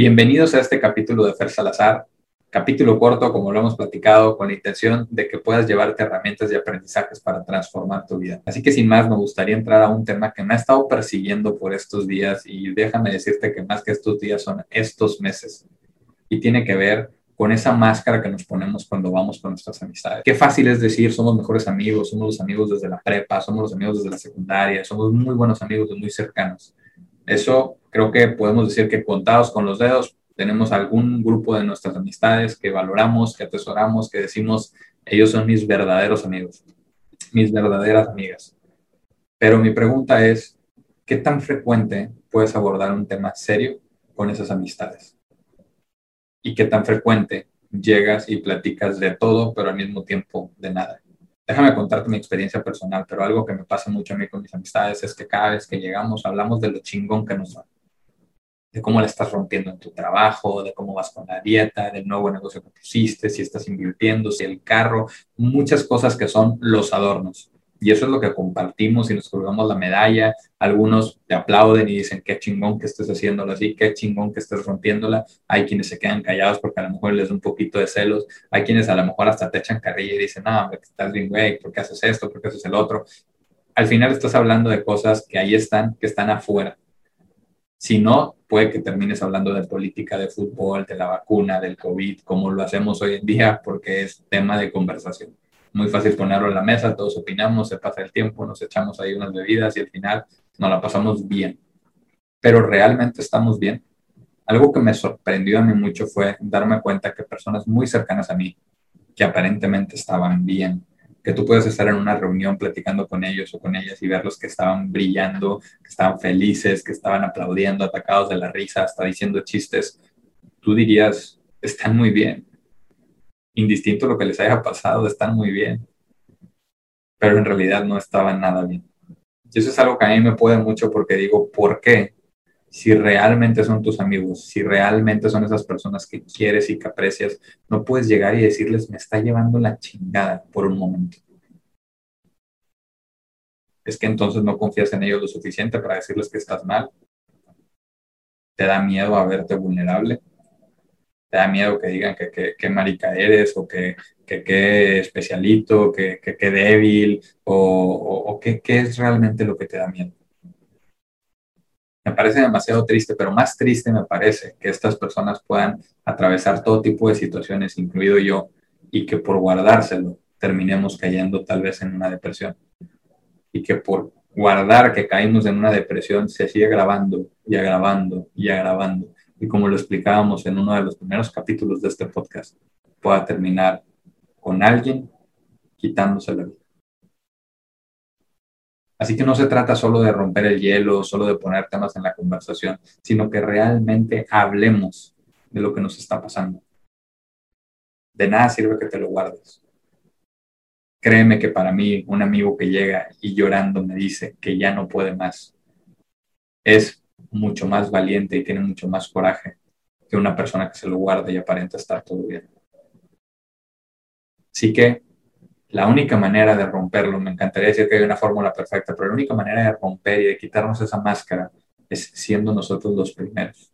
Bienvenidos a este capítulo de Fer Salazar, capítulo corto, como lo hemos platicado, con la intención de que puedas llevarte herramientas y aprendizajes para transformar tu vida. Así que sin más, me gustaría entrar a un tema que me ha estado persiguiendo por estos días y déjame decirte que más que estos días son estos meses y tiene que ver con esa máscara que nos ponemos cuando vamos con nuestras amistades. Qué fácil es decir, somos mejores amigos, somos los amigos desde la prepa, somos los amigos desde la secundaria, somos muy buenos amigos, muy cercanos. Eso creo que podemos decir que contados con los dedos, tenemos algún grupo de nuestras amistades que valoramos, que atesoramos, que decimos, ellos son mis verdaderos amigos, mis verdaderas amigas. Pero mi pregunta es, ¿qué tan frecuente puedes abordar un tema serio con esas amistades? y qué tan frecuente llegas y platicas de todo, pero al mismo tiempo de nada. Déjame contarte mi experiencia personal, pero algo que me pasa mucho a mí con mis amistades es que cada vez que llegamos hablamos de lo chingón que nos va, de cómo le estás rompiendo en tu trabajo, de cómo vas con la dieta, del nuevo negocio que pusiste, si estás invirtiendo, si el carro, muchas cosas que son los adornos. Y eso es lo que compartimos y nos colgamos la medalla. Algunos te aplauden y dicen, qué chingón que estés haciéndolo así, qué chingón que estés rompiéndola. Hay quienes se quedan callados porque a lo mejor les da un poquito de celos. Hay quienes a lo mejor hasta te echan carrilla y dicen, no, estás bien, güey, ¿por qué haces esto? ¿Por qué haces el otro? Al final estás hablando de cosas que ahí están, que están afuera. Si no, puede que termines hablando de política, de fútbol, de la vacuna, del COVID, como lo hacemos hoy en día, porque es tema de conversación muy fácil ponerlo en la mesa, todos opinamos, se pasa el tiempo, nos echamos ahí unas bebidas y al final nos la pasamos bien. Pero realmente estamos bien. Algo que me sorprendió a mí mucho fue darme cuenta que personas muy cercanas a mí, que aparentemente estaban bien, que tú puedes estar en una reunión platicando con ellos o con ellas y verlos que estaban brillando, que estaban felices, que estaban aplaudiendo, atacados de la risa, hasta diciendo chistes, tú dirías, están muy bien, indistinto lo que les haya pasado, están muy bien, pero en realidad no estaban nada bien. Y eso es algo que a mí me puede mucho porque digo, ¿por qué? Si realmente son tus amigos, si realmente son esas personas que quieres y que aprecias, no puedes llegar y decirles, me está llevando la chingada por un momento. Es que entonces no confías en ellos lo suficiente para decirles que estás mal. Te da miedo a verte vulnerable te da miedo que digan que, que, marica eres o que, que, especialito, que, que, débil o, o, qué es realmente lo que te da miedo. Me parece demasiado triste, pero más triste me parece que estas personas puedan atravesar todo tipo de situaciones, incluido yo, y que por guardárselo terminemos cayendo tal vez en una depresión. Y que por guardar que caímos en una depresión se sigue agravando y agravando y agravando y como lo explicábamos en uno de los primeros capítulos de este podcast, pueda terminar con alguien quitándose la vida. Así que no se trata solo de romper el hielo, solo de poner temas en la conversación, sino que realmente hablemos de lo que nos está pasando. De nada sirve que te lo guardes. Créeme que para mí un amigo que llega y llorando me dice que ya no puede más, es mucho más valiente y tiene mucho más coraje que una persona que se lo guarda y aparenta estar todo bien. Así que la única manera de romperlo, me encantaría decir que hay una fórmula perfecta, pero la única manera de romper y de quitarnos esa máscara es siendo nosotros los primeros.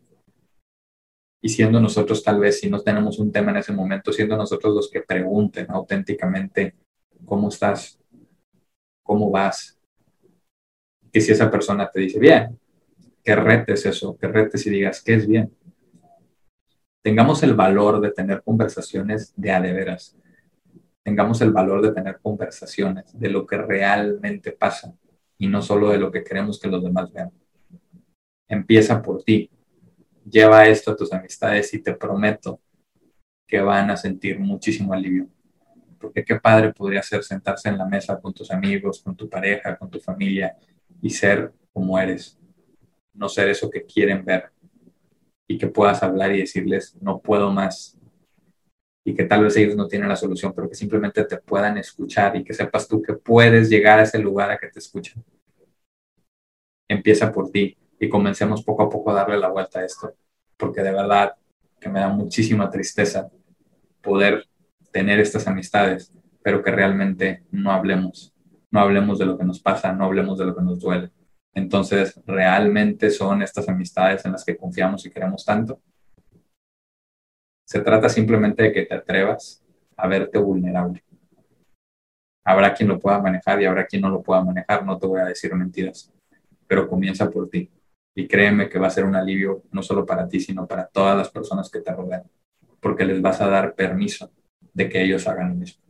Y siendo nosotros tal vez, si no tenemos un tema en ese momento, siendo nosotros los que pregunten auténticamente, ¿cómo estás? ¿Cómo vas? Que si esa persona te dice, bien, que retes eso, que retes y digas que es bien. Tengamos el valor de tener conversaciones de a de veras. Tengamos el valor de tener conversaciones de lo que realmente pasa y no solo de lo que queremos que los demás vean. Empieza por ti. Lleva esto a tus amistades y te prometo que van a sentir muchísimo alivio. Porque qué padre podría ser sentarse en la mesa con tus amigos, con tu pareja, con tu familia y ser como eres, no ser eso que quieren ver y que puedas hablar y decirles, no puedo más. Y que tal vez ellos no tienen la solución, pero que simplemente te puedan escuchar y que sepas tú que puedes llegar a ese lugar a que te escuchen. Empieza por ti y comencemos poco a poco a darle la vuelta a esto, porque de verdad que me da muchísima tristeza poder tener estas amistades, pero que realmente no hablemos, no hablemos de lo que nos pasa, no hablemos de lo que nos duele. Entonces, ¿realmente son estas amistades en las que confiamos y queremos tanto? Se trata simplemente de que te atrevas a verte vulnerable. Habrá quien lo pueda manejar y habrá quien no lo pueda manejar, no te voy a decir mentiras, pero comienza por ti. Y créeme que va a ser un alivio no solo para ti, sino para todas las personas que te rodean, porque les vas a dar permiso de que ellos hagan lo mismo.